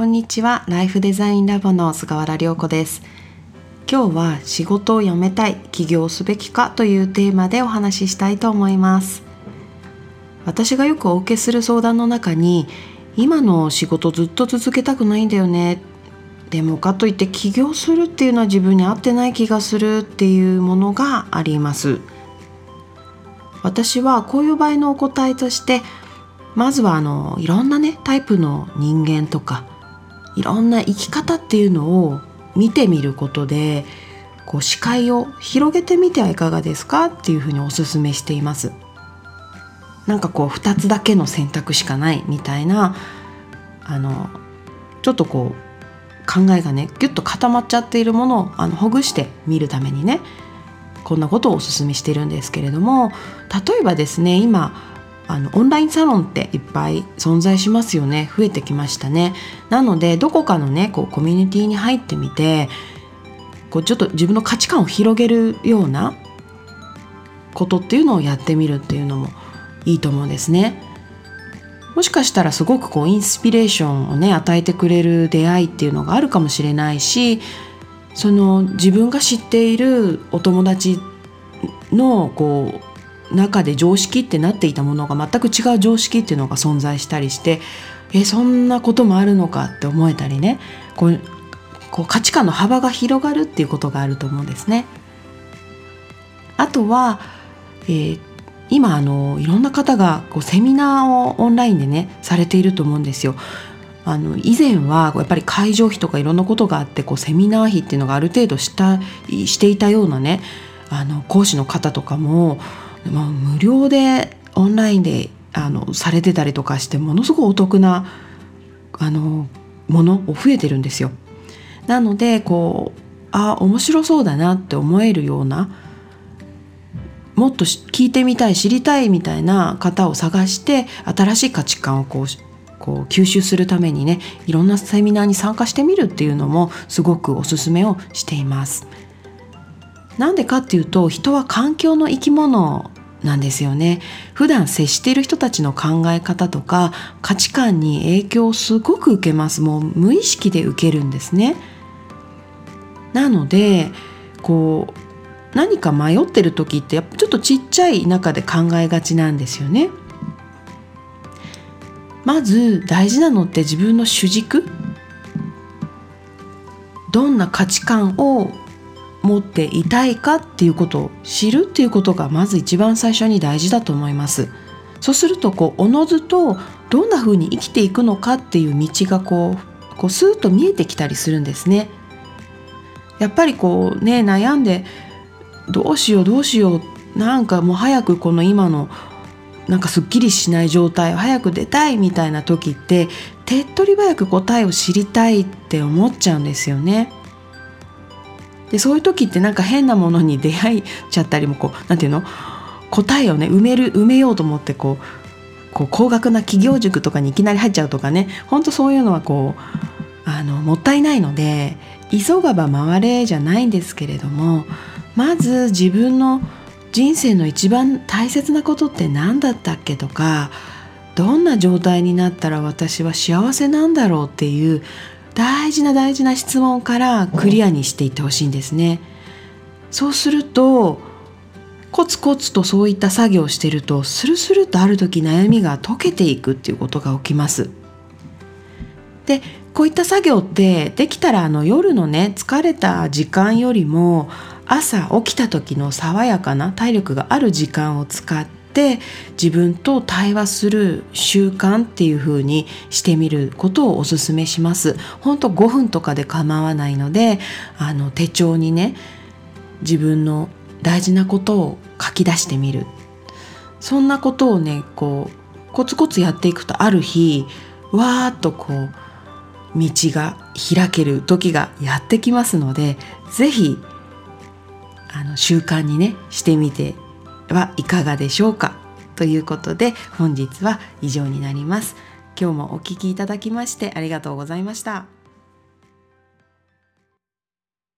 こんにちは。ライフデザインラボの菅原涼子です。今日は仕事を辞めたい起業すべきかというテーマでお話ししたいと思います。私がよくお受けする相談の中に今の仕事ずっと続けたくないんだよね。でもかといって起業するっていうのは自分に合ってない気がするっていうものがあります。私はこういう場合のお答えとしてまずはあのいろんなねタイプの人間とかいろんな生き方っていうのを見てみることでこう視界を広げてみてはいかがですかっていうふうにお勧めしています。なんかこう2つだけの選択しかないみたいなあのちょっとこう考えがねギュッと固まっちゃっているものをあのほぐしてみるためにねこんなことをお勧めしてるんですけれども例えばですね今あのオンラインサロンっていっぱい存在しますよね。増えてきましたね。なのでどこかのねこうコミュニティに入ってみてこうちょっと自分の価値観を広げるようなことっていうのをやってみるっていうのもいいと思うんですね。もしかしたらすごくこうインスピレーションをね与えてくれる出会いっていうのがあるかもしれないしその自分が知っているお友達のこう中で常識ってなっていたものが全く違う常識っていうのが存在したりしてえそんなこともあるのかって思えたりねこうこう価値観の幅が広がるっていうことがあると思うんですね。あとは、えー、今あのいろんな方がこうセミナーをオンラインでねされていると思うんですよ。あの以前はやっぱり会場費とかいろんなことがあってこうセミナー費っていうのがある程度したしていたようなねあの講師の方とかもまあ、無料でオンラインであのされてたりとかしてものすごくお得なあのものを増えてるんですよ。なのでこうあ面白そうだなって思えるようなもっと聞いてみたい知りたいみたいな方を探して新しい価値観をこうこう吸収するためにねいろんなセミナーに参加してみるっていうのもすごくおすすめをしています。なんでかっていうと人は環境の生き物なんですよね。普段接している人たちの考え方とか価値観に影響をすごく受けます。もう無意識で受けるんですね。なのでこう何か迷ってる時ってやっぱちょっとちっちゃい中で考えがちなんですよね。まず大事なのって自分の主軸。どんな価値観を持っていたいかっていうことを知るっていうことがまず一番最初に大事だと思いますそうするとこうおのずとどんな風に生きていくのかっていう道がこうこうスーッと見えてきたりするんですねやっぱりこうね悩んでどうしようどうしようなんかもう早くこの今のなんかすっきりしない状態を早く出たいみたいな時って手っ取り早く答えを知りたいって思っちゃうんですよね。でそういう時ってなんか変なものに出会いちゃったりもこう何て言うの？答えをね埋める埋めようと思ってこうこう高額な企業塾とかにいきなり入っちゃうとかね。ほんとそういうのはこうあのもったいないので急がば回れじゃないんですけれどもまず自分の人生の一番大切なことって何だったっけとかどんな状態になったら私は幸せなんだろうっていう大事な大事な質問からクリアにしていってほしいんですね。そうするとコツコツとそういった作業をしてるとスルスルとある時悩みが解けていくっていうことが起きます。でこういった作業ってできたらあの夜のね疲れた時間よりも朝起きた時の爽やかな体力がある時間を使ってって自分と対話する習慣っていう風にしてみることをおすめします。ほんと5分とかで構わないのであの手帳にね自分の大事なことを書き出してみるそんなことをねこうコツコツやっていくとある日わーっとこう道が開ける時がやってきますので是非習慣にねしてみてはいかがでしょうか？ということで本日は以上になります。今日もお聴きいただきましてありがとうございました。